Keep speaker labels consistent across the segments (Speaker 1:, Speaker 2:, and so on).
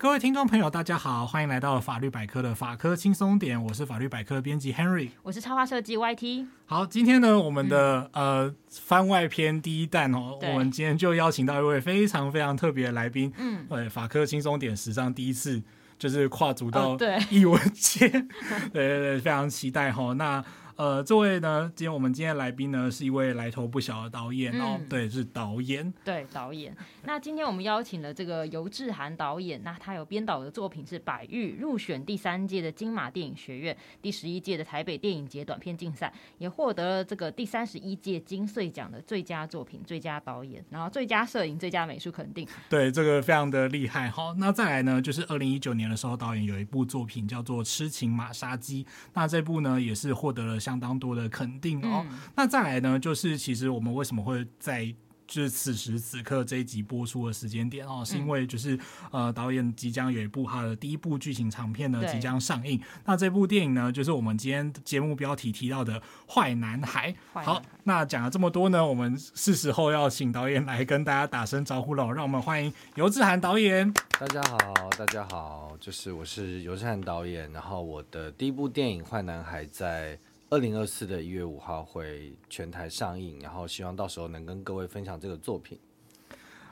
Speaker 1: 各位听众朋友，大家好，欢迎来到法律百科的法科轻松点，我是法律百科编辑 Henry，
Speaker 2: 我是插画设计 YT。
Speaker 1: 好，今天呢，我们的、嗯、呃番外篇第一弹哦，我们今天就邀请到一位非常非常特别的来宾，嗯，对，法科轻松点史上第一次就是跨足到艺文界，哦、对，对对对，非常期待哈、哦，那。呃，这位呢，今天我们今天来宾呢，是一位来头不小的导演哦，嗯、对，是导演，
Speaker 2: 对，导演。那今天我们邀请了这个游志涵导演，那他有编导的作品是《百玉》，入选第三届的金马电影学院、第十一届的台北电影节短片竞赛，也获得了这个第三十一届金穗奖的最佳作品、最佳导演，然后最佳摄影、最佳美术肯定。
Speaker 1: 对，这个非常的厉害。好，那再来呢，就是二零一九年的时候，导演有一部作品叫做《痴情马杀鸡》，那这部呢也是获得了相当多的肯定哦，嗯、那再来呢，就是其实我们为什么会在就是此时此刻这一集播出的时间点哦，是因为就是呃导演即将有一部他的第一部剧情长片呢即将上映，那这部电影呢就是我们今天节目标题提到的《坏男孩》。好，那讲了这么多呢，我们是时候要请导演来跟大家打声招呼了，让我们欢迎尤志涵导演。
Speaker 3: 大家好，大家好，就是我是尤志涵导演，然后我的第一部电影《坏男孩》在。二零二四的一月五号会全台上映，然后希望到时候能跟各位分享这个作品。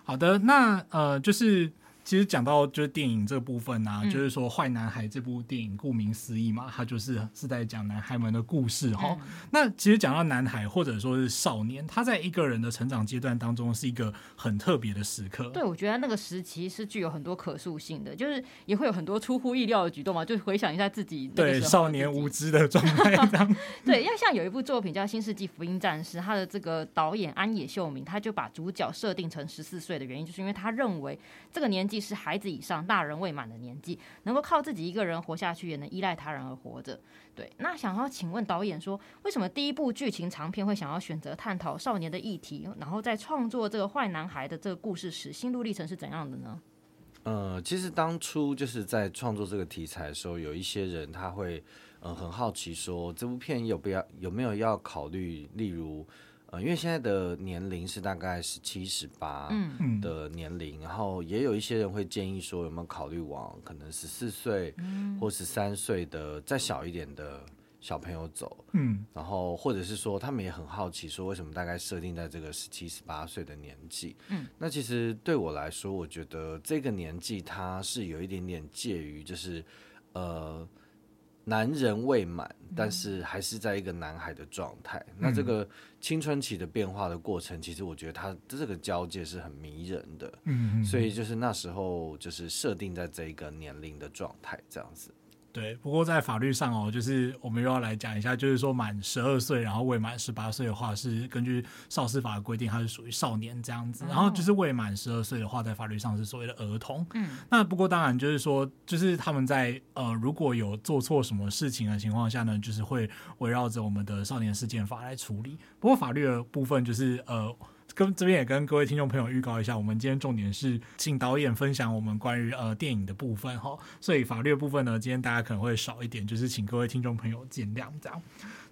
Speaker 1: 好的，那呃就是。其实讲到就是电影这部分啊，嗯、就是说《坏男孩》这部电影，顾名思义嘛，它就是是在讲男孩们的故事哈。嗯、那其实讲到男孩或者说是少年，他在一个人的成长阶段当中是一个很特别的时刻。
Speaker 2: 对，我觉得那个时期是具有很多可塑性的，就是也会有很多出乎意料的举动嘛。就回想一下自己
Speaker 1: 对少年无知的状态。
Speaker 2: 对，因为像有一部作品叫《新世纪福音战士》，他的这个导演安野秀明，他就把主角设定成十四岁的原因，就是因为他认为这个年纪。是孩子以上、大人未满的年纪，能够靠自己一个人活下去，也能依赖他人而活着。对，那想要请问导演说，为什么第一部剧情长片会想要选择探讨少年的议题，然后在创作这个坏男孩的这个故事时，心路历程是怎样的呢？
Speaker 3: 呃，其实当初就是在创作这个题材的时候，有一些人他会嗯、呃、很好奇说，这部片有不要有没有要考虑，例如。呃，因为现在的年龄是大概十七、十八的年龄，嗯、然后也有一些人会建议说，有没有考虑往可能十四岁或十三岁的再小一点的小朋友走，嗯，然后或者是说，他们也很好奇说，为什么大概设定在这个十七、十八岁的年纪？嗯，那其实对我来说，我觉得这个年纪它是有一点点介于，就是呃。男人未满，但是还是在一个男孩的状态。嗯、那这个青春期的变化的过程，其实我觉得他这个交界是很迷人的。嗯，所以就是那时候就是设定在这一个年龄的状态这样子。
Speaker 1: 对，不过在法律上哦，就是我们又要来讲一下，就是说满十二岁，然后未满十八岁的话，是根据少司法的规定，它是属于少年这样子。然后就是未满十二岁的话，在法律上是所谓的儿童。嗯，那不过当然就是说，就是他们在呃如果有做错什么事情的情况下呢，就是会围绕着我们的少年事件法来处理。不过法律的部分就是呃。跟这边也跟各位听众朋友预告一下，我们今天重点是请导演分享我们关于呃电影的部分哈，所以法律的部分呢，今天大家可能会少一点，就是请各位听众朋友见谅这样。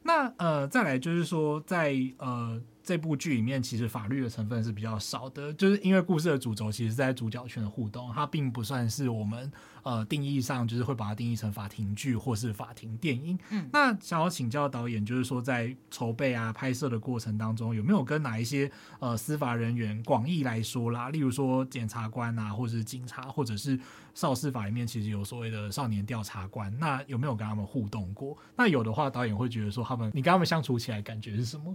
Speaker 1: 那呃再来就是说在呃。这部剧里面其实法律的成分是比较少的，就是因为故事的主轴其实是在主角圈的互动，它并不算是我们呃定义上就是会把它定义成法庭剧或是法庭电影。嗯，那想要请教导演，就是说在筹备啊拍摄的过程当中，有没有跟哪一些呃司法人员广义来说啦，例如说检察官啊，或者是警察，或者是少司法里面其实有所谓的少年调查官，那有没有跟他们互动过？那有的话，导演会觉得说他们，你跟他们相处起来感觉是什么？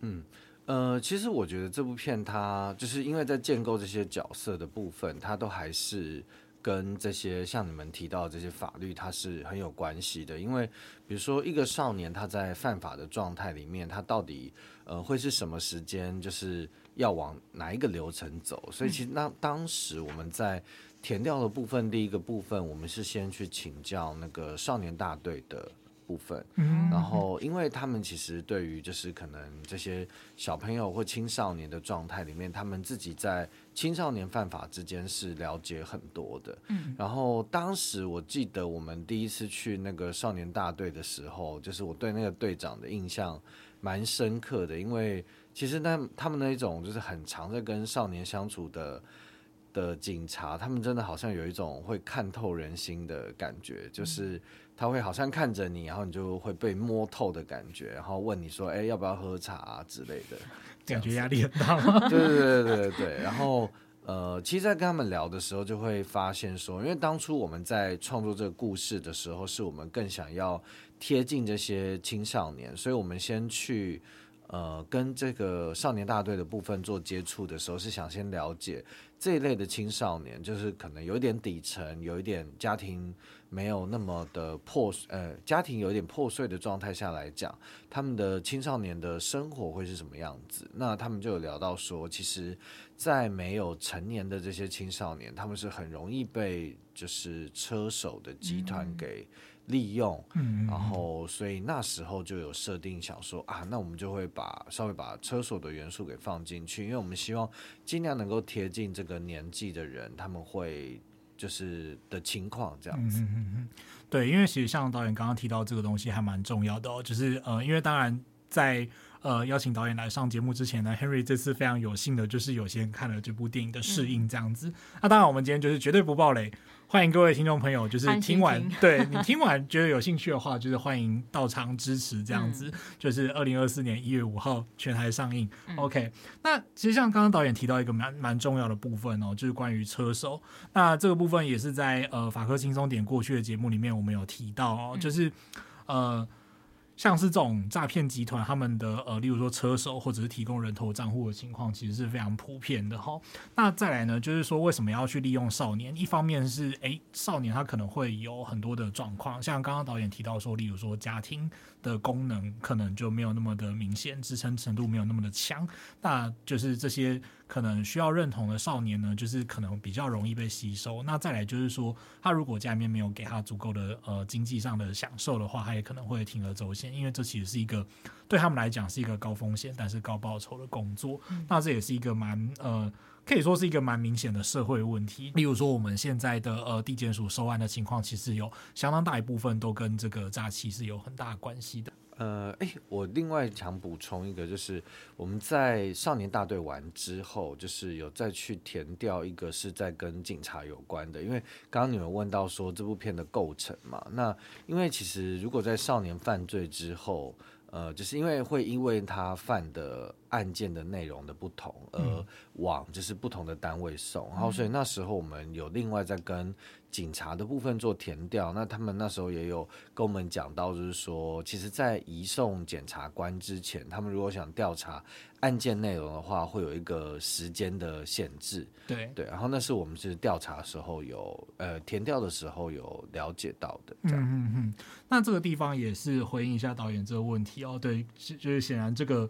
Speaker 3: 嗯，呃，其实我觉得这部片它就是因为在建构这些角色的部分，它都还是跟这些像你们提到的这些法律，它是很有关系的。因为比如说一个少年他在犯法的状态里面，他到底呃会是什么时间，就是要往哪一个流程走？所以其实那当时我们在填掉的部分，第一个部分我们是先去请教那个少年大队的。部分，然后因为他们其实对于就是可能这些小朋友或青少年的状态里面，他们自己在青少年犯法之间是了解很多的。嗯，然后当时我记得我们第一次去那个少年大队的时候，就是我对那个队长的印象蛮深刻的，因为其实那他们那一种就是很常在跟少年相处的的警察，他们真的好像有一种会看透人心的感觉，就是他会好像看着你，然后你就会被摸透的感觉，然后问你说：“哎，要不要喝茶啊之类的？”
Speaker 1: 感觉压力很大吗？
Speaker 3: 对 对对对对。然后呃，其实，在跟他们聊的时候，就会发现说，因为当初我们在创作这个故事的时候，是我们更想要贴近这些青少年，所以我们先去。呃，跟这个少年大队的部分做接触的时候，是想先了解这一类的青少年，就是可能有一点底层，有一点家庭没有那么的破，呃，家庭有一点破碎的状态下来讲，他们的青少年的生活会是什么样子？那他们就有聊到说，其实，在没有成年的这些青少年，他们是很容易被就是车手的集团给。利用，嗯然后所以那时候就有设定，想说啊，那我们就会把稍微把车手的元素给放进去，因为我们希望尽量能够贴近这个年纪的人，他们会就是的情况这样子。嗯嗯嗯。
Speaker 1: 对，因为其实像导演刚刚提到这个东西还蛮重要的哦，就是呃，因为当然在呃邀请导演来上节目之前呢，Henry 这次非常有幸的就是有先看了这部电影的试映这样子。嗯、那当然我们今天就是绝对不爆雷。欢迎各位听众朋友，就是听完，听对你听完觉得有兴趣的话，就是欢迎到场支持这样子。嗯、就是二零二四年一月五号全台上映。嗯、OK，那其实像刚刚导演提到一个蛮蛮重要的部分哦，就是关于车手。那这个部分也是在呃法科轻松点过去的节目里面，我们有提到哦，就是呃。像是这种诈骗集团，他们的呃，例如说车手或者是提供人头账户的情况，其实是非常普遍的哈。那再来呢，就是说为什么要去利用少年？一方面是诶，少年他可能会有很多的状况，像刚刚导演提到说，例如说家庭的功能可能就没有那么的明显，支撑程度没有那么的强，那就是这些。可能需要认同的少年呢，就是可能比较容易被吸收。那再来就是说，他如果家里面没有给他足够的呃经济上的享受的话，他也可能会铤而走险，因为这其实是一个对他们来讲是一个高风险但是高报酬的工作。嗯、那这也是一个蛮呃可以说是一个蛮明显的社会问题。例如说，我们现在的呃地检署收案的情况，其实有相当大一部分都跟这个诈欺是有很大关系的。
Speaker 3: 呃，哎，我另外想补充一个，就是我们在少年大队完之后，就是有再去填掉一个是在跟警察有关的，因为刚刚你们问到说这部片的构成嘛，那因为其实如果在少年犯罪之后，呃，就是因为会因为他犯的案件的内容的不同，而往就是不同的单位送，然后所以那时候我们有另外在跟。警察的部分做填调，那他们那时候也有跟我们讲到，就是说，其实，在移送检察官之前，他们如果想调查案件内容的话，会有一个时间的限制。
Speaker 1: 对对，
Speaker 3: 然后那是我们是调查的时候有呃填调的时候有了解到的。这样。
Speaker 1: 嗯嗯嗯。那这个地方也是回应一下导演这个问题哦。对，就是显然这个。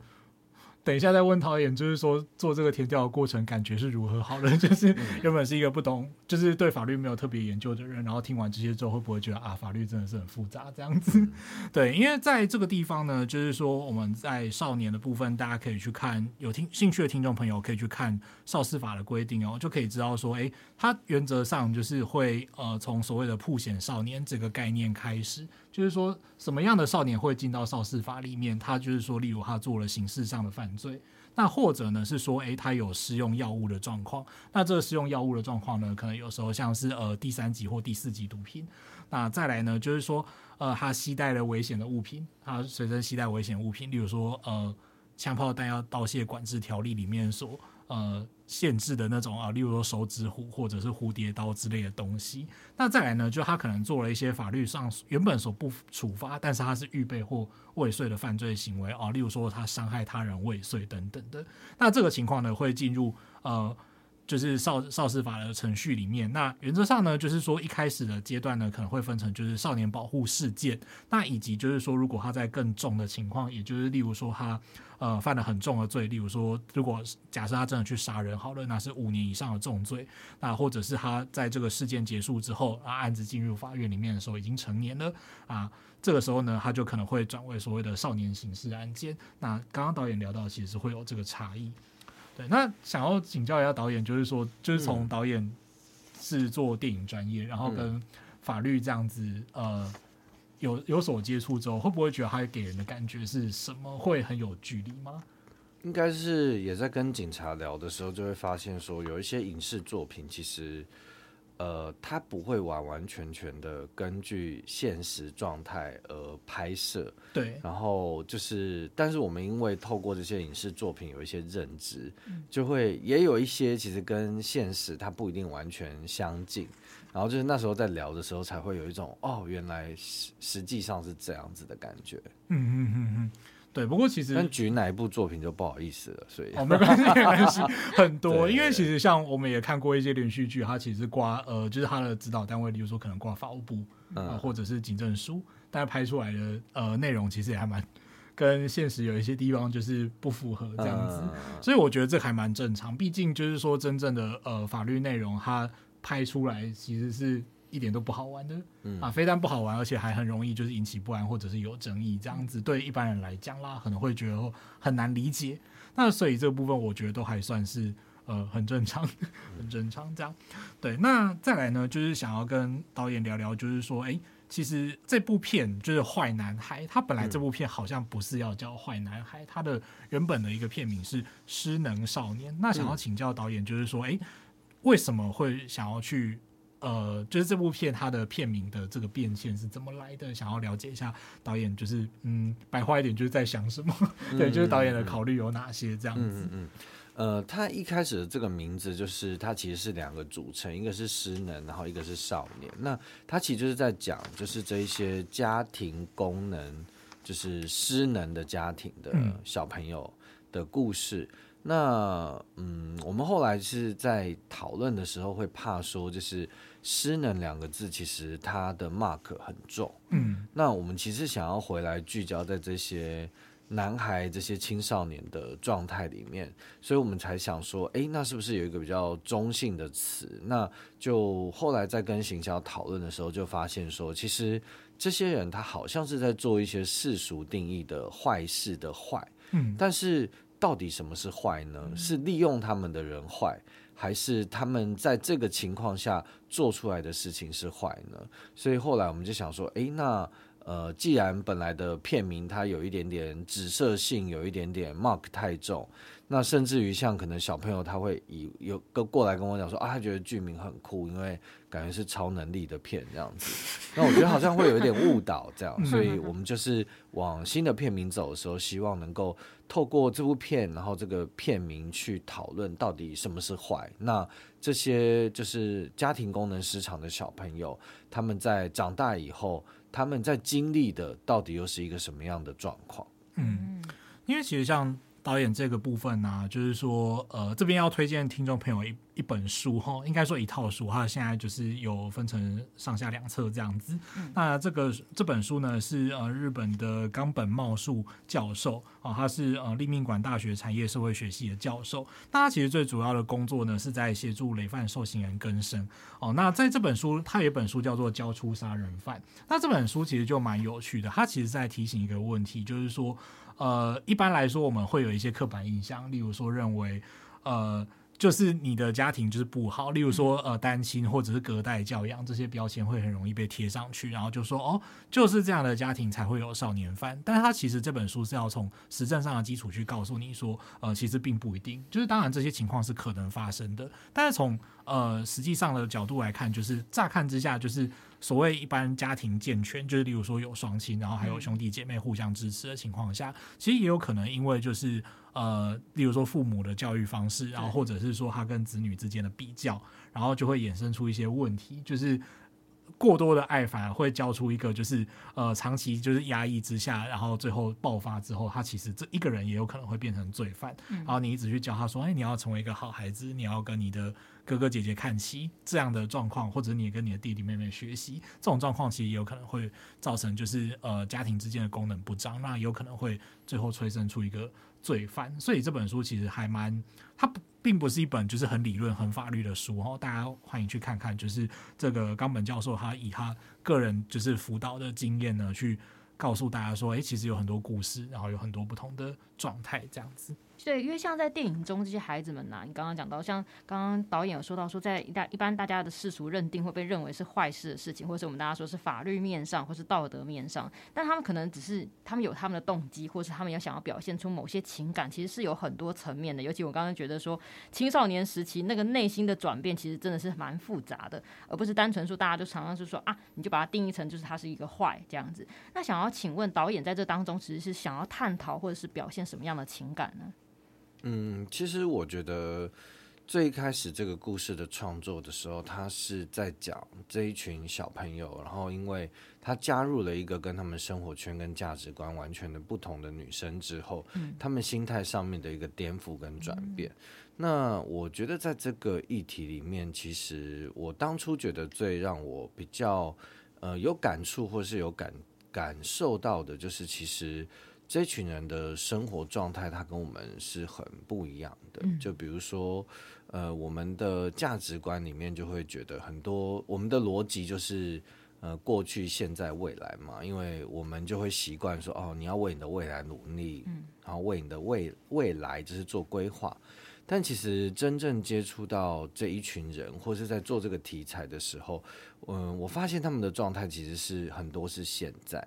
Speaker 1: 等一下再问导演，就是说做这个填调的过程感觉是如何？好了，就是原本是一个不懂，就是对法律没有特别研究的人，然后听完这些之后，会不会觉得啊，法律真的是很复杂这样子？对，因为在这个地方呢，就是说我们在少年的部分，大家可以去看，有听兴趣的听众朋友可以去看少司法的规定哦，就可以知道说，诶，它原则上就是会呃从所谓的曝险少年这个概念开始。就是说，什么样的少年会进到少司法里面？他就是说，例如他做了刑事上的犯罪，那或者呢是说，诶，他有试用药物的状况。那这个使用药物的状况呢，可能有时候像是呃第三级或第四级毒品。那再来呢，就是说，呃，他携带了危险的物品，他随身携带危险物品，例如说，呃，枪炮弹药盗窃管制条例里面所。呃，限制的那种啊，例如说手指虎或者是蝴蝶刀之类的东西。那再来呢，就他可能做了一些法律上原本所不处罚，但是他是预备或未遂的犯罪行为啊，例如说他伤害他人未遂等等的。那这个情况呢，会进入呃。就是少少司法的程序里面，那原则上呢，就是说一开始的阶段呢，可能会分成就是少年保护事件，那以及就是说如果他在更重的情况，也就是例如说他呃犯了很重的罪，例如说如果假设他真的去杀人好了，那是五年以上的重罪，那或者是他在这个事件结束之后啊，案子进入法院里面的时候已经成年了啊，这个时候呢，他就可能会转为所谓的少年刑事案件。那刚刚导演聊到，其实会有这个差异。对，那想要请教一下导演，就是说，就是从导演是做电影专业，嗯、然后跟法律这样子，呃，有有所接触之后，会不会觉得他给人的感觉是什么？会很有距离吗？
Speaker 3: 应该是也在跟警察聊的时候，就会发现说，有一些影视作品其实。呃，它不会完完全全的根据现实状态而拍摄，
Speaker 1: 对。
Speaker 3: 然后就是，但是我们因为透过这些影视作品有一些认知，
Speaker 1: 嗯、就
Speaker 3: 会也有一些其实跟现实它不一定完全相近。然后就是那时候在聊的时候，才会有一种哦，原来实实际上是这样子的感觉。
Speaker 1: 嗯嗯嗯嗯。对，不过其实，
Speaker 3: 但举哪一部作品就不好意思了，所以
Speaker 1: 哦，没关系，没关系，很多，因为其实像我们也看过一些连续剧，它其实挂呃，就是它的指导单位，例如说可能挂法务部，嗯、呃，或者是警政署，但是拍出来的呃内容其实也还蛮跟现实有一些地方就是不符合这样子，嗯、所以我觉得这还蛮正常，毕竟就是说真正的呃法律内容，它拍出来其实是。一点都不好玩的，嗯、啊，非但不好玩，而且还很容易就是引起不安或者是有争议这样子。对一般人来讲啦，可能会觉得很难理解。那所以这个部分我觉得都还算是呃很正常，很正常这样。对，那再来呢，就是想要跟导演聊聊，就是说，哎、欸，其实这部片就是《坏男孩》，他本来这部片好像不是要叫《坏男孩》，他的原本的一个片名是《失能少年》。那想要请教导演，就是说，哎、欸，为什么会想要去？呃，就是这部片它的片名的这个变现是怎么来的？想要了解一下导演，就是嗯，白话一点就是在想什么？嗯、对，就是导演的考虑有哪些这样子？嗯
Speaker 3: 嗯，嗯。呃，他一开始的这个名字就是它其实是两个组成，一个是失能，然后一个是少年。那他其实就是在讲，就是这一些家庭功能就是失能的家庭的小朋友的故事。嗯、那嗯，我们后来是在讨论的时候会怕说就是。失能两个字，其实它的 mark 很重。嗯，那我们其实想要回来聚焦在这些男孩、这些青少年的状态里面，所以我们才想说，哎，那是不是有一个比较中性的词？那就后来在跟行销讨论的时候，就发现说，其实这些人他好像是在做一些世俗定义的坏事的坏。嗯，但是到底什么是坏呢？是利用他们的人坏？还是他们在这个情况下做出来的事情是坏呢？所以后来我们就想说，哎，那呃，既然本来的片名它有一点点紫色性，有一点点 mark 太重。那甚至于像可能小朋友他会以有个过来跟我讲说啊，他觉得剧名很酷，因为感觉是超能力的片这样子。那我觉得好像会有一点误导这样，所以我们就是往新的片名走的时候，希望能够透过这部片，然后这个片名去讨论到底什么是坏。那这些就是家庭功能失常的小朋友，他们在长大以后，他们在经历的到底又是一个什么样的状况？
Speaker 1: 嗯，因为其实像。导演这个部分呢、啊，就是说，呃，这边要推荐听众朋友一一本书哈，应该说一套书，它现在就是有分成上下两册这样子。嗯、那这个这本书呢，是呃日本的冈本茂树教授啊、呃，他是呃立命馆大学产业社会学系的教授。那他其实最主要的工作呢，是在协助累犯受刑人更生哦、呃。那在这本书，他有一本书叫做《交出杀人犯》。那这本书其实就蛮有趣的，他其实在提醒一个问题，就是说。呃，一般来说，我们会有一些刻板印象，例如说认为，呃，就是你的家庭就是不好，例如说呃单亲或者是隔代教养这些标签会很容易被贴上去，然后就说哦，就是这样的家庭才会有少年犯。但是他其实这本书是要从实证上的基础去告诉你说，呃，其实并不一定，就是当然这些情况是可能发生的，但是从呃实际上的角度来看，就是乍看之下就是。所谓一般家庭健全，就是例如说有双亲，然后还有兄弟姐妹互相支持的情况下，嗯、其实也有可能因为就是呃，例如说父母的教育方式，然后或者是说他跟子女之间的比较，然后就会衍生出一些问题，就是过多的爱反而会教出一个就是呃长期就是压抑之下，然后最后爆发之后，他其实这一个人也有可能会变成罪犯。嗯、然后你一直去教他说，哎，你要成为一个好孩子，你要跟你的。哥哥姐姐看齐这样的状况，或者你跟你的弟弟妹妹学习这种状况，其实也有可能会造成就是呃家庭之间的功能不彰，那有可能会最后催生出一个罪犯。所以这本书其实还蛮，它并不是一本就是很理论、很法律的书哦。大家欢迎去看看，就是这个冈本教授他以他个人就是辅导的经验呢，去告诉大家说，诶，其实有很多故事，然后有很多不同的状态这样子。
Speaker 2: 对，因为像在电影中这些孩子们呐、你刚刚讲到，像刚刚导演有说到说，在一大一般大家的世俗认定会被认为是坏事的事情，或是我们大家说是法律面上或是道德面上，但他们可能只是他们有他们的动机，或是他们要想要表现出某些情感，其实是有很多层面的。尤其我刚刚觉得说，青少年时期那个内心的转变，其实真的是蛮复杂的，而不是单纯说大家就常常是说啊，你就把它定义成就是他是一个坏这样子。那想要请问导演在这当中，其实是想要探讨或者是表现什么样的情感呢？
Speaker 3: 嗯，其实我觉得最开始这个故事的创作的时候，他是在讲这一群小朋友，然后因为他加入了一个跟他们生活圈跟价值观完全的不同的女生之后，嗯，他们心态上面的一个颠覆跟转变。嗯。那我觉得在这个议题里面，其实我当初觉得最让我比较呃有感触或是有感感受到的，就是其实。这群人的生活状态，他跟我们是很不一样的。就比如说，呃，我们的价值观里面就会觉得很多，我们的逻辑就是，呃，过去、现在、未来嘛。因为我们就会习惯说，哦，你要为你的未来努力，然后为你的未未来就是做规划。但其实真正接触到这一群人，或是在做这个题材的时候，嗯，我发现他们的状态其实是很多是现在。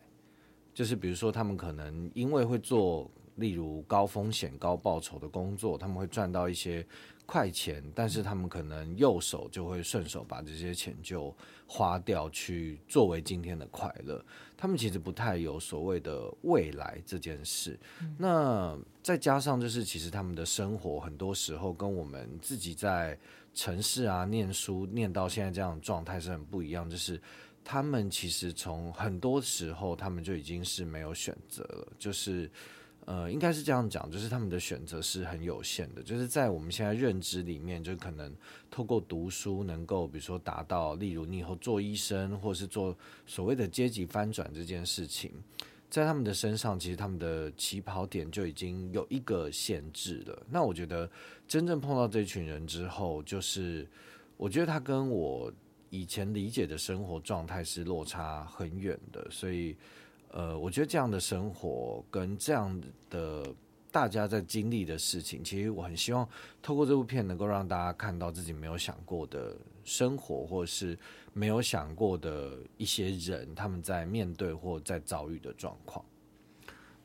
Speaker 3: 就是比如说，他们可能因为会做，例如高风险高报酬的工作，他们会赚到一些快钱，但是他们可能右手就会顺手把这些钱就花掉，去作为今天的快乐。他们其实不太有所谓的未来这件事。那再加上就是，其实他们的生活很多时候跟我们自己在城市啊念书念到现在这样的状态是很不一样，就是。他们其实从很多时候，他们就已经是没有选择了，就是，呃，应该是这样讲，就是他们的选择是很有限的，就是在我们现在认知里面，就可能透过读书能够，比如说达到，例如你以后做医生，或是做所谓的阶级翻转这件事情，在他们的身上，其实他们的起跑点就已经有一个限制了。那我觉得真正碰到这群人之后，就是我觉得他跟我。以前理解的生活状态是落差很远的，所以，呃，我觉得这样的生活跟这样的大家在经历的事情，其实我很希望透过这部片能够让大家看到自己没有想过的生活，或是没有想过的一些人，他们在面对或在遭遇的状况。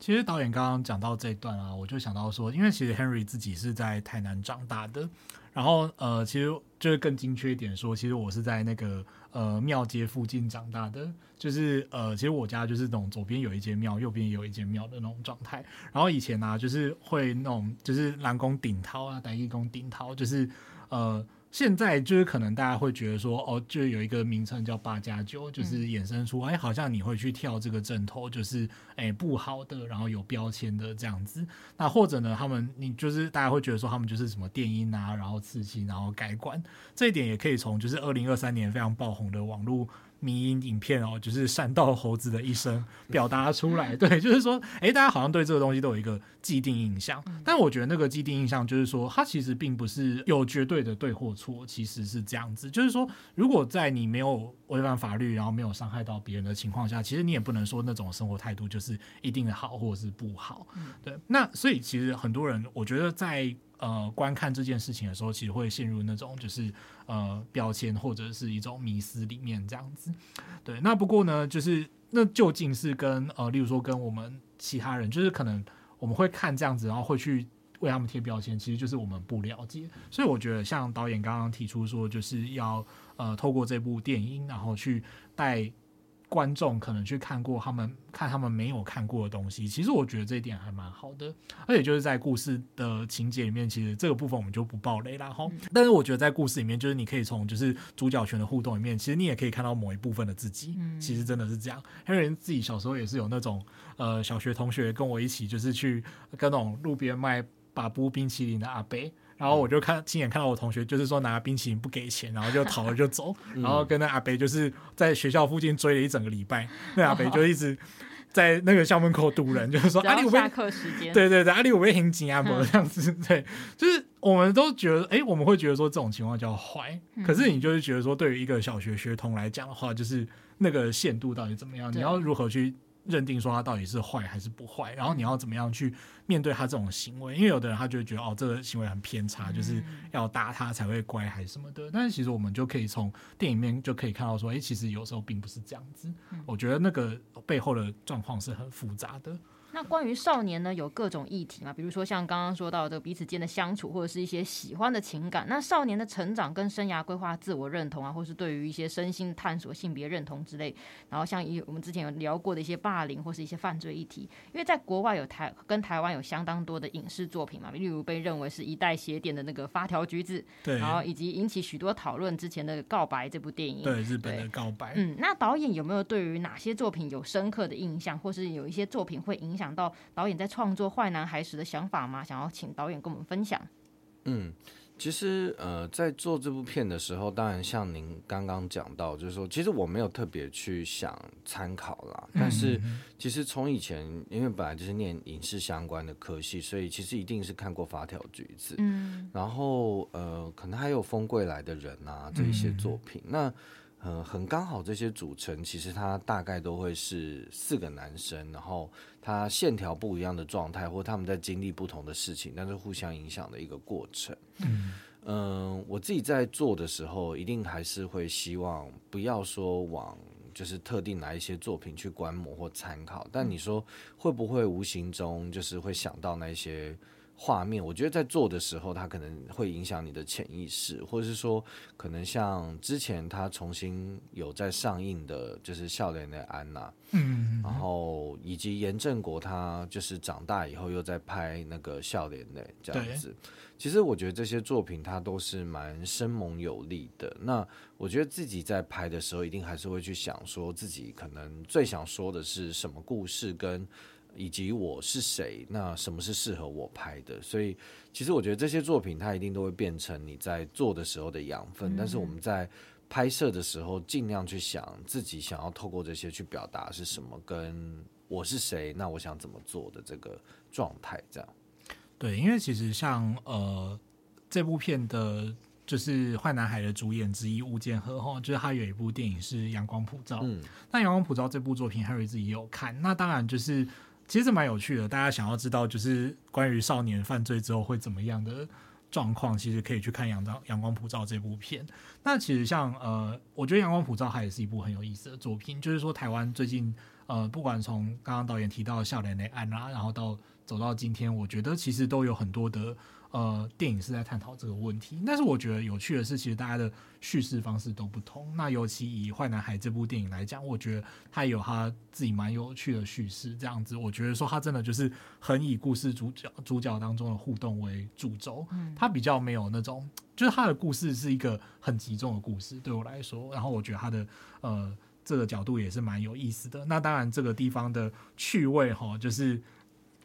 Speaker 1: 其实导演刚刚讲到这一段啊，我就想到说，因为其实 Henry 自己是在台南长大的。然后呃，其实就是更精确一点说，其实我是在那个呃庙街附近长大的，就是呃，其实我家就是那种左边有一间庙，右边有一间庙的那种状态。然后以前呢、就是会那种就是南宫顶桃啊，台一宫顶桃，就是呃。现在就是可能大家会觉得说，哦，就有一个名称叫八加九，就是衍生出，哎，好像你会去跳这个阵头，就是哎不好的，然后有标签的这样子。那或者呢，他们你就是大家会觉得说，他们就是什么电音啊，然后刺激，然后改管，这一点也可以从就是二零二三年非常爆红的网络。迷因影片哦，就是山道猴子的一生 表达出来，对，就是说，哎、欸，大家好像对这个东西都有一个既定印象，但我觉得那个既定印象就是说，它其实并不是有绝对的对或错，其实是这样子，就是说，如果在你没有违反法律，然后没有伤害到别人的情况下，其实你也不能说那种生活态度就是一定的好或者是不好，对。那所以其实很多人，我觉得在。呃，观看这件事情的时候，其实会陷入那种就是呃标签或者是一种迷思里面这样子。对，那不过呢，就是那究竟是跟呃，例如说跟我们其他人，就是可能我们会看这样子，然后会去为他们贴标签，其实就是我们不了解。所以我觉得，像导演刚刚提出说，就是要呃透过这部电影，然后去带。观众可能去看过他们看他们没有看过的东西，其实我觉得这一点还蛮好的，而且就是在故事的情节里面，其实这个部分我们就不爆雷啦哈。但是我觉得在故事里面，就是你可以从就是主角群的互动里面，其实你也可以看到某一部分的自己，其实真的是这样。黑人自己小时候也是有那种呃小学同学跟我一起，就是去跟那种路边卖把布冰淇淋的阿伯。然后我就看亲眼看到我同学，就是说拿冰淇淋不给钱，然后就逃了就走，然后跟那阿北就是在学校附近追了一整个礼拜，那阿北就一直在那个校门口堵人，就是说阿里五下课时间，对对对，阿里我被很紧啊，不这样子，对，就是我们都觉得，哎，我们会觉得说这种情况叫坏，可是你就是觉得说，对于一个小学学童来讲的话，就是那个限度到底怎么样？你要如何去认定说他到底是坏还是不坏，然后你要怎么样去面对他这种行为？因为有的人他就会觉得哦，这个行为很偏差，就是要打他才会乖还是什么的。但是其实我们就可以从电影里面就可以看到说，哎，其实有时候并不是这样子。我觉得那个背后的状况是很复杂的。
Speaker 2: 那关于少年呢，有各种议题嘛，比如说像刚刚说到的彼此间的相处，或者是一些喜欢的情感。那少年的成长跟生涯规划、自我认同啊，或是对于一些身心探索、性别认同之类。然后像一我们之前有聊过的一些霸凌或是一些犯罪议题，因为在国外有台跟台湾有相当多的影视作品嘛，例如被认为是一代邪典的那个发条橘子，
Speaker 1: 对，
Speaker 2: 然后以及引起许多讨论之前的告白这部电影，
Speaker 1: 对，日本的告白。
Speaker 2: 嗯，那导演有没有对于哪些作品有深刻的印象，或是有一些作品会影响到导演在创作《坏男孩》时的想法吗？想要请导演跟我们分享。
Speaker 3: 嗯，其实呃，在做这部片的时候，当然像您刚刚讲到，就是说，其实我没有特别去想参考啦。但是其实从以前，因为本来就是念影视相关的科系，所以其实一定是看过《发条橘子》。嗯，然后呃，可能还有《风柜来的人》啊这一些作品。那呃，很刚好这些组成，其实他大概都会是四个男生，然后。他线条不一样的状态，或他们在经历不同的事情，但是互相影响的一个过程。嗯，呃，我自己在做的时候，一定还是会希望不要说往就是特定哪一些作品去观摩或参考，但你说会不会无形中就是会想到那些？画面，我觉得在做的时候，它可能会影响你的潜意识，或者是说，可能像之前他重新有在上映的，就是《笑脸的安娜》，嗯，然后以及严正国他就是长大以后又在拍那个《笑脸的》这样子。其实我觉得这些作品它都是蛮生猛有力的。那我觉得自己在拍的时候，一定还是会去想，说自己可能最想说的是什么故事跟。以及我是谁？那什么是适合我拍的？所以，其实我觉得这些作品它一定都会变成你在做的时候的养分。嗯、但是我们在拍摄的时候，尽量去想自己想要透过这些去表达是什么，跟我是谁？那我想怎么做的这个状态，这样。
Speaker 1: 对，因为其实像呃这部片的，就是坏男孩的主演之一吴建和哈，就是他有一部电影是《阳光普照》。嗯，那《阳光普照》这部作品，Harry 自己也有看。那当然就是。其实蛮有趣的，大家想要知道就是关于少年犯罪之后会怎么样的状况，其实可以去看《阳光阳光普照》这部片。那其实像呃，我觉得《阳光普照》它也是一部很有意思的作品，就是说台湾最近呃，不管从刚刚导演提到的《少年的安娜》，然后到走到今天，我觉得其实都有很多的。呃，电影是在探讨这个问题，但是我觉得有趣的是，其实大家的叙事方式都不同。那尤其以《坏男孩》这部电影来讲，我觉得他有他自己蛮有趣的叙事，这样子，我觉得说他真的就是很以故事主角主角当中的互动为主轴，嗯他比较没有那种，就是他的故事是一个很集中的故事，对我来说，然后我觉得他的呃这个角度也是蛮有意思的。那当然，这个地方的趣味哈，就是。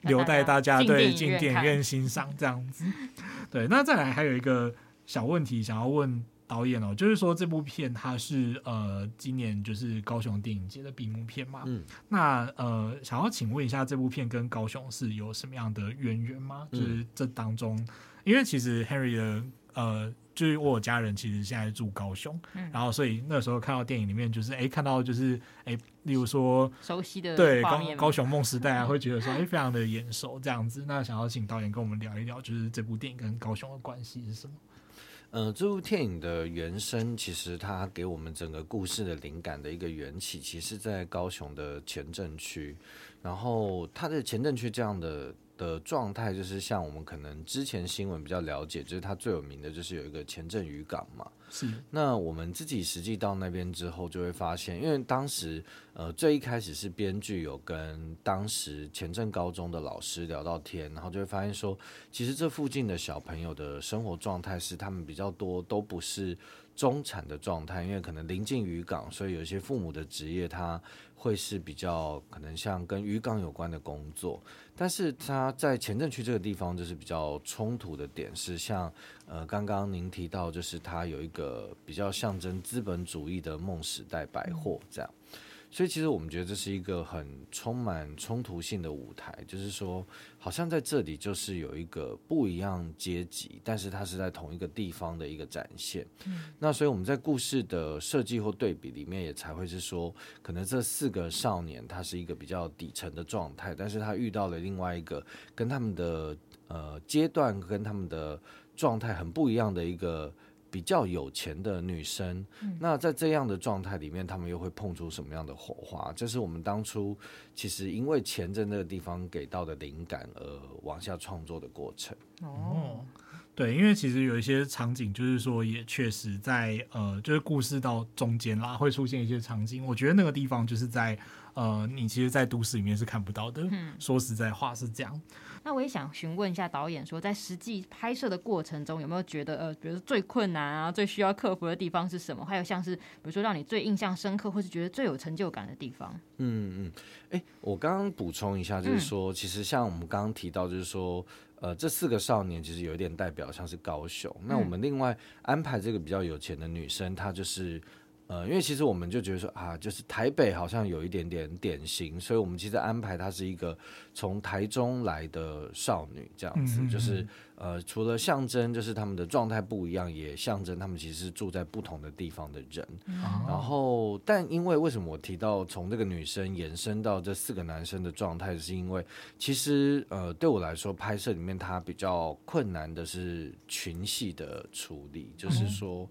Speaker 1: 留待大家 对进电影院欣赏这样子，对。那再来还有一个小问题想要问导演哦，就是说这部片它是呃今年就是高雄电影节的闭幕片嘛，嗯。那呃想要请问一下，这部片跟高雄是有什么样的渊源吗？就是这当中，因为其实 Henry 的呃。就是我家人其实现在住高雄，嗯、然后所以那时候看到电影里面就是哎看到就是哎，例如说
Speaker 2: 熟悉的
Speaker 1: 对高高雄梦时代啊，会觉得说哎非常的眼熟这样子。那想要请导演跟我们聊一聊，就是这部电影跟高雄的关系是什么？
Speaker 3: 呃，这部电影的原声其实它给我们整个故事的灵感的一个缘起，其实在高雄的前镇区，然后它的前镇区这样的。的状态就是像我们可能之前新闻比较了解，就是它最有名的就是有一个前镇渔港嘛。
Speaker 1: 是。
Speaker 3: 那我们自己实际到那边之后，就会发现，因为当时呃最一开始是编剧有跟当时前镇高中的老师聊到天，然后就会发现说，其实这附近的小朋友的生活状态是他们比较多都不是中产的状态，因为可能临近渔港，所以有一些父母的职业他会是比较可能像跟渔港有关的工作。但是他在前镇区这个地方，就是比较冲突的点是像，像呃刚刚您提到，就是他有一个比较象征资本主义的梦时代百货这样，所以其实我们觉得这是一个很充满冲突性的舞台，就是说，好像在这里就是有一个不一样阶级，但是它是在同一个地方的一个展现。嗯，那所以我们在故事的设计或对比里面，也才会是说，可能这四个少年他是一个比较底层的状态，但是他遇到了另外一个跟他们的呃阶段跟他们的状态很不一样的一个。比较有钱的女生，嗯、那在这样的状态里面，他们又会碰出什么样的火花？这是我们当初其实因为钱在那个地方给到的灵感而往下创作的过程。
Speaker 1: 哦，对，因为其实有一些场景，就是说也确实在呃，就是故事到中间啦，会出现一些场景。我觉得那个地方就是在呃，你其实，在都市里面是看不到的。嗯，说实在话是这样。
Speaker 2: 那我也想询问一下导演，说在实际拍摄的过程中，有没有觉得呃，比如说最困难啊，最需要克服的地方是什么？还有像是比如说让你最印象深刻，或是觉得最有成就感的地方？
Speaker 3: 嗯嗯，哎、欸，我刚刚补充一下，就是说，嗯、其实像我们刚刚提到，就是说，呃，这四个少年其实有一点代表，像是高雄。嗯、那我们另外安排这个比较有钱的女生，她就是。呃，因为其实我们就觉得说啊，就是台北好像有一点点典型，所以我们其实安排她是一个从台中来的少女这样子，嗯嗯嗯，就是呃，除了象征就是他们的状态不一样，也象征他们其实是住在不同的地方的人。嗯、然后，但因为为什么我提到从这个女生延伸到这四个男生的状态，是因为其实呃，对我来说拍摄里面它比较困难的是群戏的处理，就是说。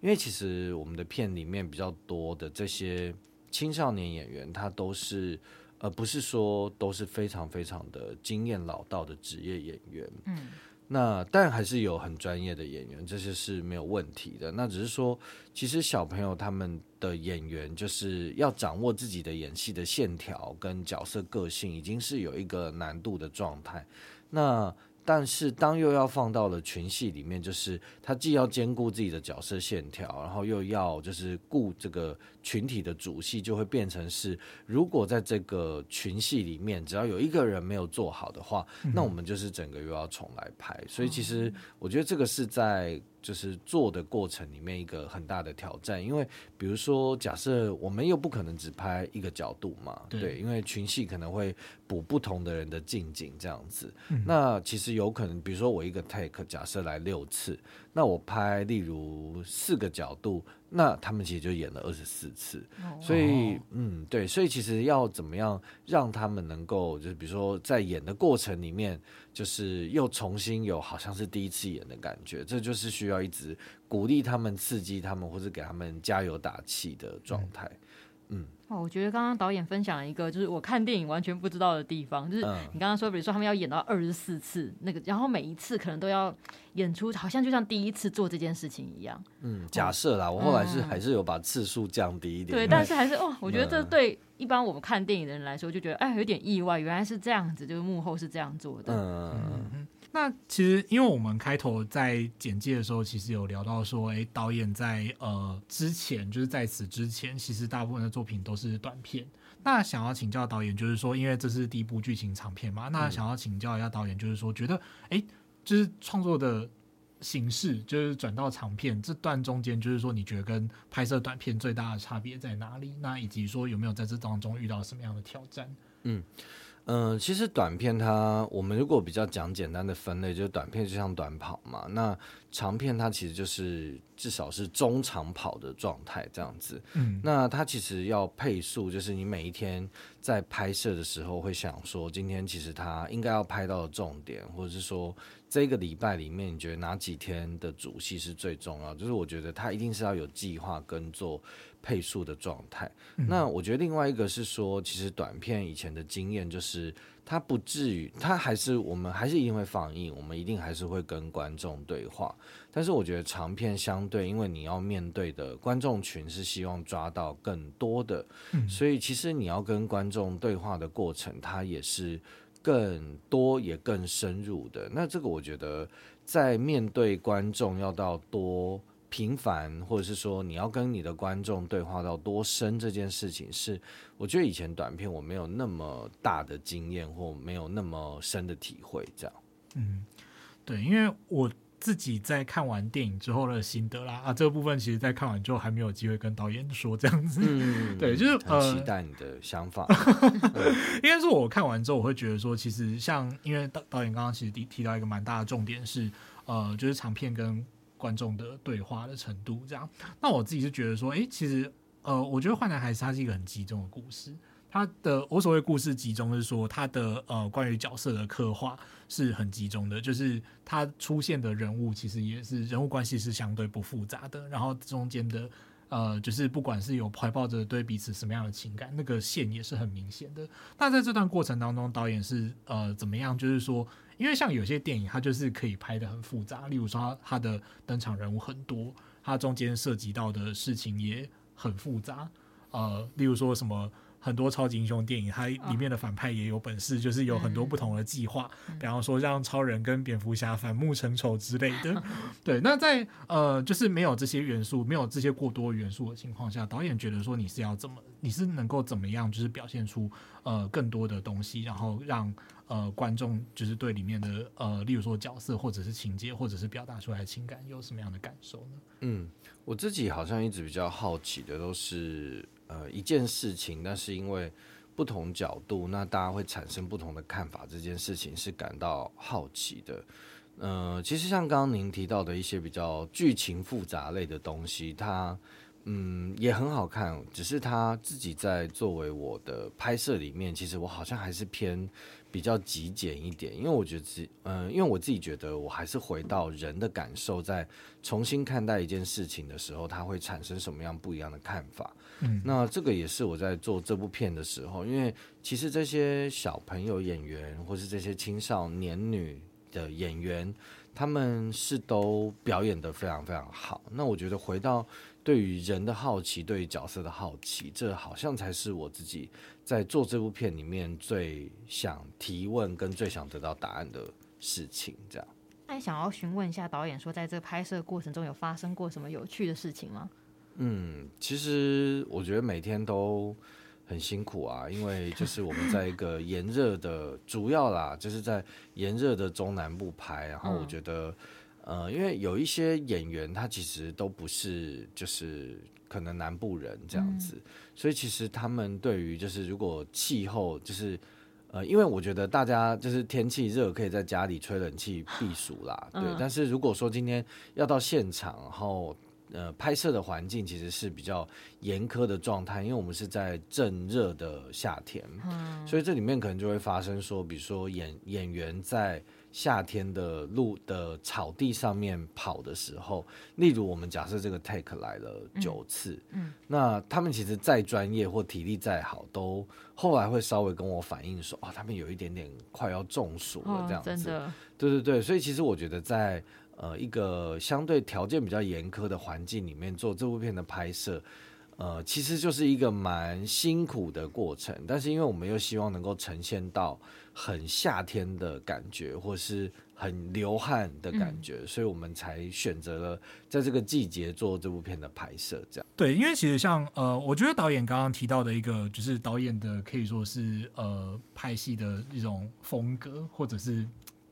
Speaker 3: 嗯因为其实我们的片里面比较多的这些青少年演员，他都是呃，不是说都是非常非常的经验老道的职业演员。嗯，那但还是有很专业的演员，这些是没有问题的。那只是说，其实小朋友他们的演员就是要掌握自己的演戏的线条跟角色个性，已经是有一个难度的状态。那但是当又要放到了群戏里面，就是他既要兼顾自己的角色线条，然后又要就是顾这个群体的主戏，就会变成是，如果在这个群戏里面，只要有一个人没有做好的话，那我们就是整个又要重来拍。所以其实我觉得这个是在。就是做的过程里面一个很大的挑战，因为比如说，假设我们又不可能只拍一个角度嘛，对，对，因为群戏可能会补不同的人的近景这样子。嗯、那其实有可能，比如说我一个 take 假设来六次，那我拍例如四个角度。那他们其实就演了二十四次，所以嗯，对，所以其实要怎么样让他们能够，就是比如说在演的过程里面，就是又重新有好像是第一次演的感觉，这就是需要一直鼓励他们、刺激他们，或者给他们加油打气的状态。嗯，
Speaker 2: 哦，我觉得刚刚导演分享了一个，就是我看电影完全不知道的地方，就是你刚刚说，比如说他们要演到二十四次那个，然后每一次可能都要演出，好像就像第一次做这件事情一样。
Speaker 3: 嗯，假设啦，我后来是还是有把次数降低一点。
Speaker 2: 对，但是还是哦，我觉得这对一般我们看电影的人来说，就觉得哎有点意外，原来是这样子，就是幕后是这样做的。
Speaker 1: 嗯。那其实，因为我们开头在简介的时候，其实有聊到说，哎，导演在呃之前，就是在此之前，其实大部分的作品都是短片。那想要请教导演，就是说，因为这是第一部剧情长片嘛，那想要请教一下导演，就是说，觉得，哎，就是创作的形式，就是转到长片这段中间，就是说，你觉得跟拍摄短片最大的差别在哪里？那以及说，有没有在这当中遇到什么样的挑战？
Speaker 3: 嗯。嗯、呃，其实短片它，我们如果比较讲简单的分类，就是短片就像短跑嘛，那长片它其实就是至少是中长跑的状态这样子。嗯，那它其实要配速，就是你每一天在拍摄的时候会想说，今天其实它应该要拍到的重点，或者是说这个礼拜里面你觉得哪几天的主戏是最重要？就是我觉得它一定是要有计划跟做。配速的状态，那我觉得另外一个是说，其实短片以前的经验就是，它不至于，它还是我们还是一定会放映，我们一定还是会跟观众对话。但是我觉得长片相对，因为你要面对的观众群是希望抓到更多的，所以其实你要跟观众对话的过程，它也是更多也更深入的。那这个我觉得在面对观众要到多。频繁，或者是说你要跟你的观众对话到多深这件事情，是我觉得以前短片我没有那么大的经验，或没有那么深的体会，这样。
Speaker 1: 嗯，对，因为我自己在看完电影之后的心得啦啊，这个部分其实，在看完之后还没有机会跟导演说这样子。嗯，对，就是
Speaker 3: 很期待你的想法。
Speaker 1: 应该说，我看完之后，我会觉得说，其实像因为导导演刚刚其实提提到一个蛮大的重点是，呃，就是长片跟观众的对话的程度这样。那我自己是觉得说，哎，其实呃，我觉得《坏男孩》它是一个很集中的故事。他的我所谓故事集中是说，他的呃关于角色的刻画是很集中的，就是他出现的人物其实也是人物关系是相对不复杂的，然后中间的呃就是不管是有怀抱着对彼此什么样的情感，那个线也是很明显的。那在这段过程当中，导演是呃怎么样？就是说，因为像有些电影，它就是可以拍得很复杂，例如说他的登场人物很多，他中间涉及到的事情也很复杂，呃，例如说什么。很多超级英雄电影，它里面的反派也有本事，就是有很多不同的计划，比方说让超人跟蝙蝠侠反目成仇之类的。对，那在呃，就是没有这些元素，没有这些过多元素的情况下，导演觉得说你是要怎么，你是能够怎么样，就是表现出呃更多的东西，然后让呃观众就是对里面的呃，例如说角色或者是情节，或者是表达出来的情感有什么样的感受呢？
Speaker 3: 嗯，我自己好像一直比较好奇的都是。呃，一件事情，但是因为不同角度，那大家会产生不同的看法。这件事情是感到好奇的。呃，其实像刚刚您提到的一些比较剧情复杂类的东西，它嗯也很好看，只是它自己在作为我的拍摄里面，其实我好像还是偏。比较极简一点，因为我觉得自，嗯、呃，因为我自己觉得，我还是回到人的感受，在重新看待一件事情的时候，它会产生什么样不一样的看法。嗯，那这个也是我在做这部片的时候，因为其实这些小朋友演员，或是这些青少年女的演员，他们是都表演得非常非常好。那我觉得回到。对于人的好奇，对于角色的好奇，这好像才是我自己在做这部片里面最想提问跟最想得到答案的事情。这样，
Speaker 2: 那你想要询问一下导演，说在这拍摄过程中有发生过什么有趣的事情吗？
Speaker 3: 嗯，其实我觉得每天都很辛苦啊，因为就是我们在一个炎热的，主要啦，就是在炎热的中南部拍，然后我觉得。呃，因为有一些演员，他其实都不是就是可能南部人这样子，嗯、所以其实他们对于就是如果气候就是呃，因为我觉得大家就是天气热，可以在家里吹冷气避暑啦，对。嗯、但是如果说今天要到现场，然后呃拍摄的环境其实是比较严苛的状态，因为我们是在正热的夏天，嗯、所以这里面可能就会发生说，比如说演演员在。夏天的路的草地上面跑的时候，例如我们假设这个 take 来了九次，嗯，嗯，那他们其实再专业或体力再好，都后来会稍微跟我反映说，啊，他们有一点点快要中暑了这样子，哦，真的，对对对，所以其实我觉得在呃一个相对条件比较严苛的环境里面做这部片的拍摄。呃，其实就是一个蛮辛苦的过程，但是因为我们又希望能够呈现到很夏天的感觉，或是很流汗的感觉，嗯、所以我们才选择了在这个季节做这部片的拍摄。这样
Speaker 1: 对，因为其实像呃，我觉得导演刚刚提到的一个，就是导演的可以说是呃拍戏的一种风格，或者是。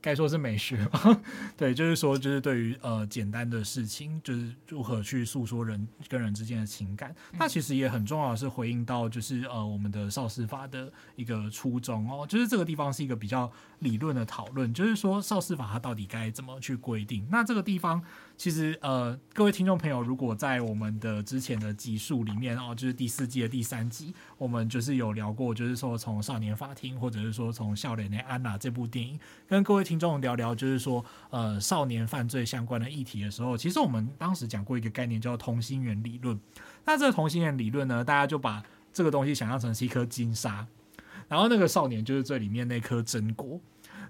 Speaker 1: 该说是美学吧，对，就是说，就是对于呃简单的事情，就是如何去诉说人跟人之间的情感，那其实也很重要的是回应到就是呃我们的少司法的一个初衷哦，就是这个地方是一个比较理论的讨论，就是说少司法它到底该怎么去规定，那这个地方。其实，呃，各位听众朋友，如果在我们的之前的集数里面哦，就是第四季的第三集，我们就是有聊过，就是说从少年法庭，或者是说从少年的安娜这部电影，跟各位听众聊聊，就是说，呃，少年犯罪相关的议题的时候，其实我们当时讲过一个概念叫同心圆理论。那这个同心圆理论呢，大家就把这个东西想象成是一颗金沙，然后那个少年就是最里面那颗真果。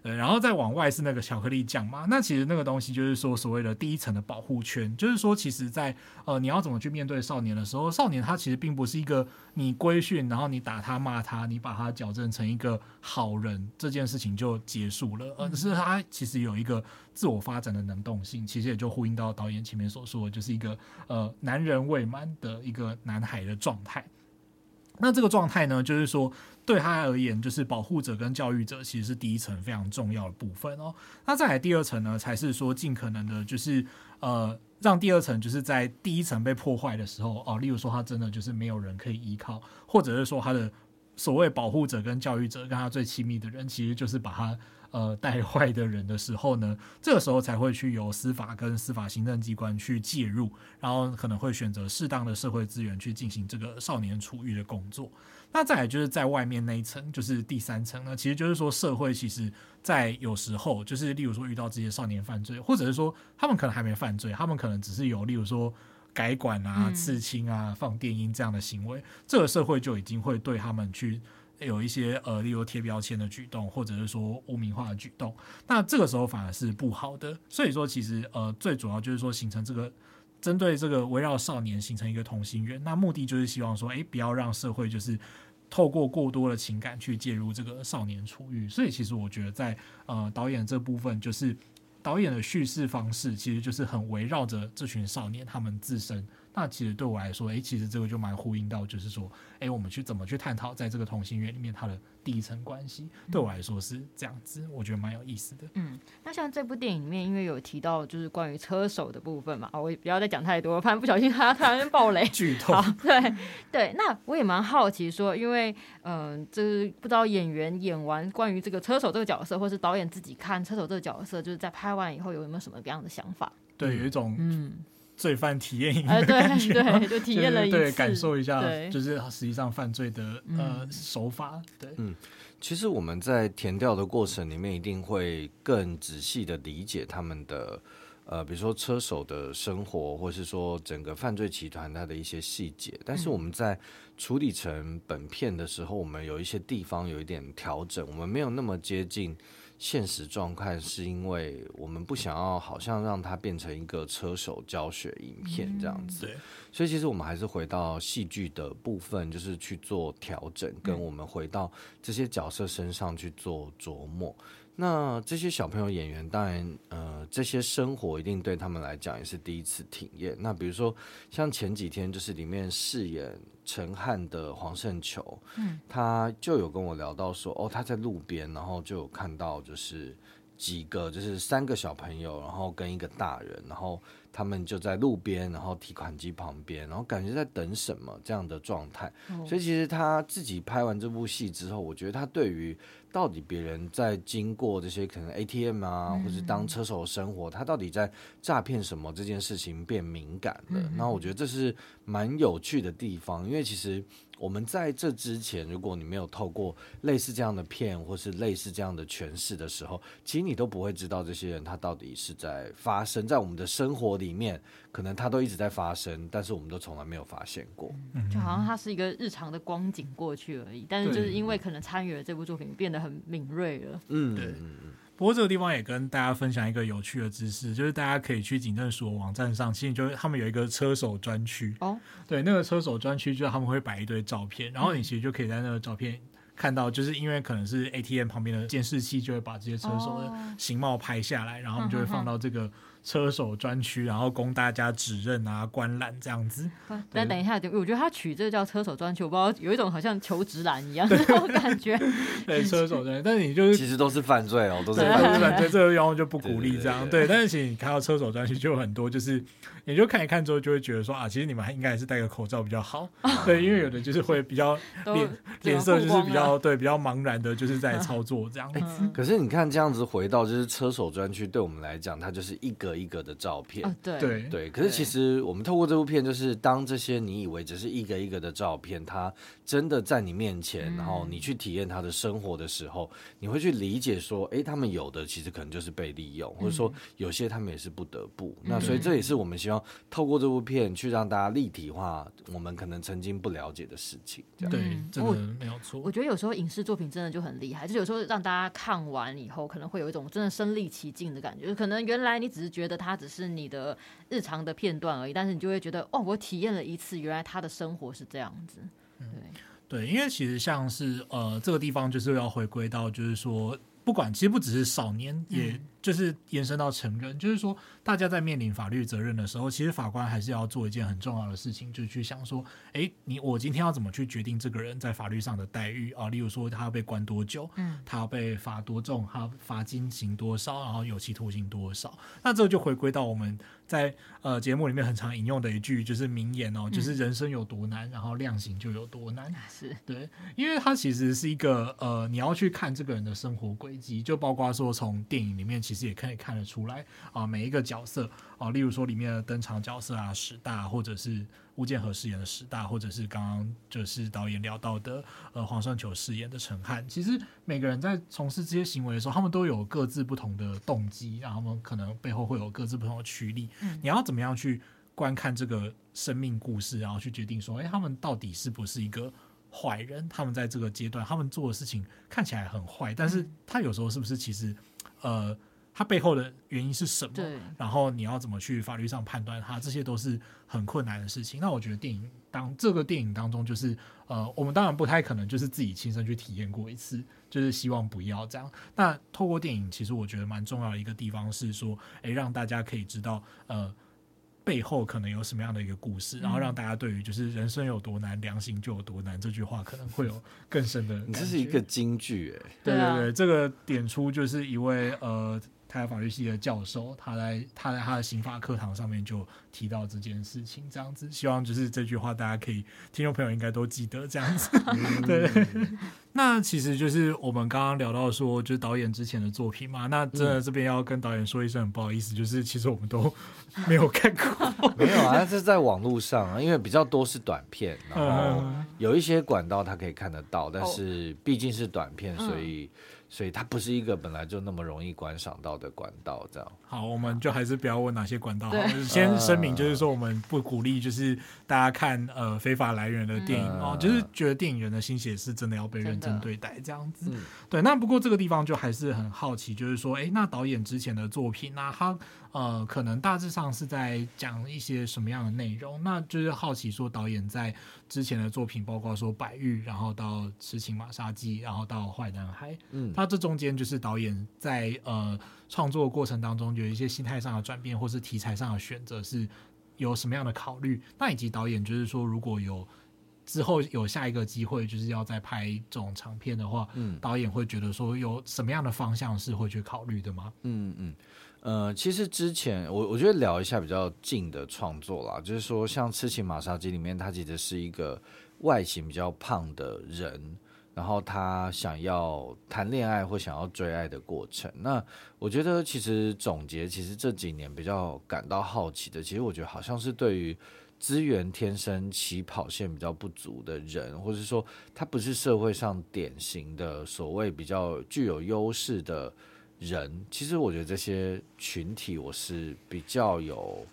Speaker 1: 对，然后再往外是那个巧克力酱嘛，那其实那个东西就是说所谓的第一层的保护圈，就是说其实在呃你要怎么去面对少年的时候，少年他其实并不是一个你规训，然后你打他骂他，你把他矫正成一个好人这件事情就结束了，而是他其实有一个自我发展的能动性，其实也就呼应到导演前面所说的，就是一个呃男人未满的一个男孩的状态。那这个状态呢，就是说对他而言，就是保护者跟教育者其实是第一层非常重要的部分哦。那再来第二层呢，才是说尽可能的，就是呃，让第二层就是在第一层被破坏的时候哦，例如说他真的就是没有人可以依靠，或者是说他的所谓保护者跟教育者跟他最亲密的人，其实就是把他。呃，带坏的人的时候呢，这个时候才会去由司法跟司法行政机关去介入，然后可能会选择适当的社会资源去进行这个少年处遇的工作。那再来就是在外面那一层，就是第三层呢，其实就是说社会其实，在有时候就是例如说遇到这些少年犯罪，或者是说他们可能还没犯罪，他们可能只是有例如说改管啊、刺青啊、放电音这样的行为，这个社会就已经会对他们去。有一些呃，例如贴标签的举动，或者是说污名化的举动，那这个时候反而是不好的。所以说，其实呃，最主要就是说形成这个针对这个围绕少年形成一个同心圆，那目的就是希望说，诶，不要让社会就是透过过多的情感去介入这个少年处遇。所以，其实我觉得在呃导演这部分，就是导演的叙事方式，其实就是很围绕着这群少年他们自身。那其实对我来说，诶，其实这个就蛮呼应到，就是说，诶，我们去怎么去探讨在这个同心圆里面它的第一层关系，对我来说是这样子，我觉得蛮有意思的。
Speaker 2: 嗯，那像这部电影里面，因为有提到就是关于车手的部分嘛，我也不要再讲太多，怕不小心他突然爆雷
Speaker 1: 剧透。
Speaker 2: 对对，那我也蛮好奇说，因为嗯、呃，就是不知道演员演完关于这个车手这个角色，或是导演自己看车手这个角色，就是在拍完以后有没有什么样的想法？
Speaker 1: 对，有一种嗯。罪犯体验营
Speaker 2: 的感
Speaker 1: 觉，
Speaker 2: 呃、对，就体验了一次，
Speaker 1: 对，感受一下，就是实际上犯罪的呃、嗯、手法，对，
Speaker 3: 嗯，其实我们在填调的过程里面，一定会更仔细的理解他们的呃，比如说车手的生活，或是说整个犯罪集团它的一些细节，但是我们在处理成本片的时候，我们有一些地方有一点调整，我们没有那么接近。现实状态是因为我们不想要，好像让它变成一个车手教学影片这样子，
Speaker 1: 对，
Speaker 3: 所以其实我们还是回到戏剧的部分，就是去做调整，跟我们回到这些角色身上去做琢磨。那这些小朋友演员，当然，呃，这些生活一定对他们来讲也是第一次体验。那比如说，像前几天就是里面饰演陈汉的黄胜球，嗯，他就有跟我聊到说，哦，他在路边，然后就有看到就是几个，就是三个小朋友，然后跟一个大人，然后他们就在路边，然后提款机旁边，然后感觉在等什么这样的状态。所以其实他自己拍完这部戏之后，我觉得他对于到底别人在经过这些可能 ATM 啊，或者当车手的生活，他到底在诈骗什么这件事情变敏感了。那我觉得这是蛮有趣的地方，因为其实我们在这之前，如果你没有透过类似这样的片，或是类似这样的诠释的时候，其实你都不会知道这些人他到底是在发生在我们的生活里面，可能他都一直在发生，但是我们都从来没有发现过。
Speaker 2: 就好像他是一个日常的光景过去而已，但是就是因为可能参与了这部作品，变得很。很敏锐了，
Speaker 1: 嗯，对。不过这个地方也跟大家分享一个有趣的知识，就是大家可以去警政署的网站上，其实就是他们有一个车手专区哦。对，那个车手专区就是他们会摆一堆照片，然后你其实就可以在那个照片看到，就是因为可能是 ATM 旁边的监视器就会把这些车手的形貌拍下来，然后他们就会放到这个。车手专区，然后供大家指认啊、观览这样子。
Speaker 2: 但等一下，我觉得他取这个叫车手专区，我不知道有一种好像求职栏一样的 那种感觉。
Speaker 1: 对，车手专区，但是你就是
Speaker 3: 其实都是犯罪哦，都是
Speaker 1: 犯罪，犯罪这个地方就不鼓励这样。对，但是其实你看到车手专区就有很多，就是你就看一看之后就会觉得说啊，其实你们还应该还是戴个口罩比较好。对，因为有的就是会比较 脸脸色就是比较对比较茫然的，就是在操作这样子。
Speaker 3: 可是你看这样子回到就是车手专区，对我们来讲，它就是一格。一格的照片，
Speaker 2: 哦、对
Speaker 1: 对
Speaker 3: 对，可是其实我们透过这部片，就是当这些你以为只是一个一个的照片，它真的在你面前，然后你去体验他的生活的时候，你会去理解说，哎，他们有的其实可能就是被利用，或者说有些他们也是不得不。那所以这也是我们希望透过这部片去让大家立体化我们可能曾经不了解的事情。这样
Speaker 1: 对，真的没有错。
Speaker 2: 我觉得有时候影视作品真的就很厉害，就有时候让大家看完以后，可能会有一种真的身临其境的感觉。可能原来你只是觉得。它只是你的日常的片段而已，但是你就会觉得哦，我体验了一次，原来他的生活是这样子。对、嗯、
Speaker 1: 对，因为其实像是呃，这个地方就是要回归到，就是说，不管其实不只是少年，也。就是延伸到成人，就是说，大家在面临法律责任的时候，其实法官还是要做一件很重要的事情，就是去想说，哎，你我今天要怎么去决定这个人在法律上的待遇啊？例如说，他要被关多久？嗯，他要被罚多重？他罚金刑多少？然后有期徒刑多少？那这就回归到我们在呃节目里面很常引用的一句就是名言哦，就是人生有多难，然后量刑就有多难。
Speaker 2: 是
Speaker 1: 对，因为它其实是一个呃，你要去看这个人的生活轨迹，就包括说从电影里面其实。也可以看得出来啊，每一个角色啊，例如说里面的登场角色啊，史大，或者是吴建和饰演的史大，或者是刚刚就是导演聊到的呃黄圣球饰演的陈汉，其实每个人在从事这些行为的时候，他们都有各自不同的动机，然后他们可能背后会有各自不同的驱力。嗯，你要怎么样去观看这个生命故事，然后去决定说，哎，他们到底是不是一个坏人？他们在这个阶段，他们做的事情看起来很坏，但是他有时候是不是其实呃。他背后的原因是什么？对，然后你要怎么去法律上判断他？这些都是很困难的事情。那我觉得电影当这个电影当中，就是呃，我们当然不太可能就是自己亲身去体验过一次，就是希望不要这样。那透过电影，其实我觉得蛮重要的一个地方是说，诶，让大家可以知道呃背后可能有什么样的一个故事，然后让大家对于就是人生有多难，良心就有多难这句话可能会有更深的。
Speaker 3: 你这是一个金句哎，
Speaker 1: 对对对，这个点出就是一位呃。台湾法律系的教授，他在他在他的刑法课堂上面就提到这件事情，这样子，希望就是这句话大家可以，听众朋友应该都记得这样子。对，那其实就是我们刚刚聊到说，就是导演之前的作品嘛，那真的这边要跟导演说一声很不好意思，就是其实我们都没有看过，
Speaker 3: 没有啊，是在网络上啊，因为比较多是短片，然 后有一些管道他可以看得到，但是毕竟是短片，所以。所以它不是一个本来就那么容易观赏到的管道，这样。
Speaker 1: 好，我们就还是不要问哪些管道。好，就是先声明，就是说我们不鼓励，就是大家看呃非法来源的电影哦，就是觉得电影人的心血是真的要被认真对待这样子。对，那不过这个地方就还是很好奇，就是说，哎，那导演之前的作品，那他呃可能大致上是在讲一些什么样的内容？那就是好奇说，导演在之前的作品，包括说《白玉》，然后到《痴情玛莎鸡》，然后到《坏男孩》，嗯。那这中间就是导演在呃创作过程当中有一些心态上的转变，或是题材上的选择，是有什么样的考虑？那以及导演就是说，如果有之后有下一个机会，就是要再拍这种长片的话，嗯，导演会觉得说有什么样的方向是会去考虑的吗？
Speaker 3: 嗯嗯呃，其实之前我我觉得聊一下比较近的创作啦，就是说像《痴情玛莎姬》里面，它其实是一个外形比较胖的人。然后他想要谈恋爱或想要追爱的过程，那我觉得其实总结，其实这几年比较感到好奇的，其实我觉得好像是对于资源天生起跑线比较不足的人，或者说他不是社会上典型的所谓比较具有优势的人，其实我觉得这些群体我是比较有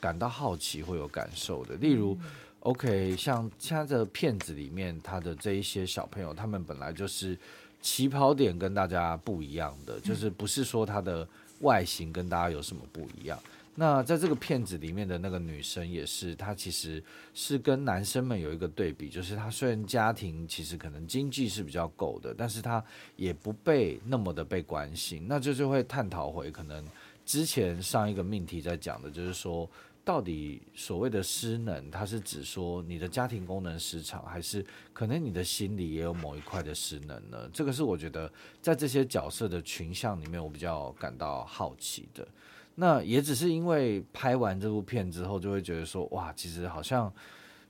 Speaker 3: 感到好奇或有感受的，例如。OK，像现在的片子里面，他的这一些小朋友，他们本来就是起跑点跟大家不一样的，就是不是说他的外形跟大家有什么不一样。那在这个片子里面的那个女生也是，她其实是跟男生们有一个对比，就是她虽然家庭其实可能经济是比较够的，但是她也不被那么的被关心。那这就会探讨回可能之前上一个命题在讲的，就是说。到底所谓的失能，它是指说你的家庭功能失常，还是可能你的心里也有某一块的失能呢？这个是我觉得在这些角色的群像里面，我比较感到好奇的。那也只是因为拍完这部片之后，就会觉得说，哇，其实好像。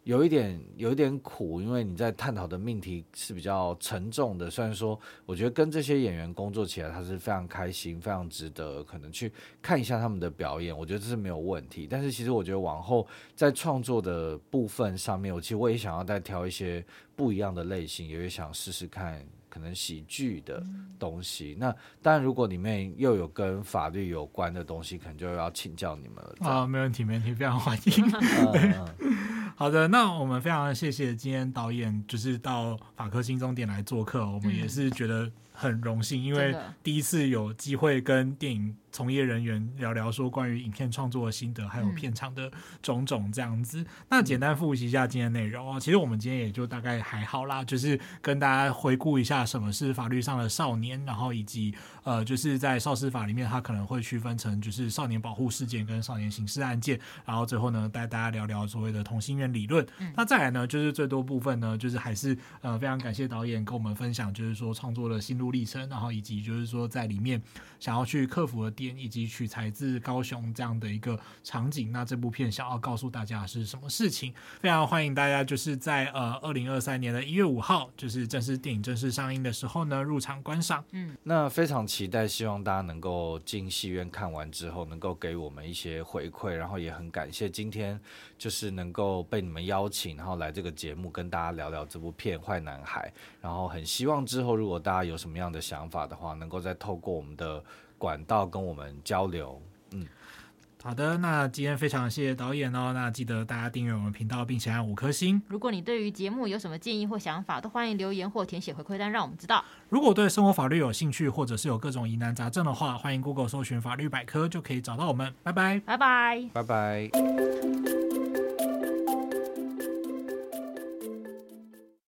Speaker 3: 有一点有一点苦，因为你在探讨的命题是比较沉重的。虽然说，我觉得跟这些演员工作起来，他是非常开心，非常值得可能去看一下他们的表演。我觉得这是没有问题。但是，其实我觉得往后在创作的部分上面，我其实我也想要再挑一些不一样的类型，也会想试试看可能喜剧的东西。那当然，如果里面又有跟法律有关的东西，可能就要请教你们了。
Speaker 1: 啊，没问题，没问题，非常欢迎。嗯 好的，那我们非常谢谢今天导演就是到法科新中点来做客，我们也是觉得很荣幸，因为第一次有机会跟电影从业人员聊聊说关于影片创作的心得，还有片场的种种这样子。那简单复习一下今天内容啊，其实我们今天也就大概还好啦，就是跟大家回顾一下什么是法律上的少年，然后以及呃，就是在少司法里面，它可能会区分成就是少年保护事件跟少年刑事案件，然后最后呢带大家聊聊所谓的同心圆理论。那再来呢，就是最多部分呢，就是还是呃非常感谢导演跟我们分享，就是说创作的心路历程，然后以及就是说在里面想要去克服的点，以及取材自高雄这样的一个场景。那这部片想要告诉大家是什么事情？非常欢迎大家就是在呃二零二三年的一月五号，就是正式电影正式上映的时候呢，入场观赏。
Speaker 3: 嗯，那非常期待，希望大家能够进戏院看完之后，能够给我们一些回馈，然后也很感谢今天就是能够被你们邀请，然后来这个节目跟大家聊聊这部片《坏男孩》，然后很希望之后如果大家有什么样的想法的话，能够再透过我们的管道跟我们交流。嗯。
Speaker 1: 好的，那今天非常谢谢导演哦。那记得大家订阅我们频道，并且按五颗星。
Speaker 2: 如果你对于节目有什么建议或想法，都欢迎留言或填写回馈单，让我们知道。
Speaker 1: 如果对生活法律有兴趣，或者是有各种疑难杂症的话，欢迎 Google 搜寻法律百科，就可以找到我们。拜拜，
Speaker 2: 拜拜，
Speaker 3: 拜拜。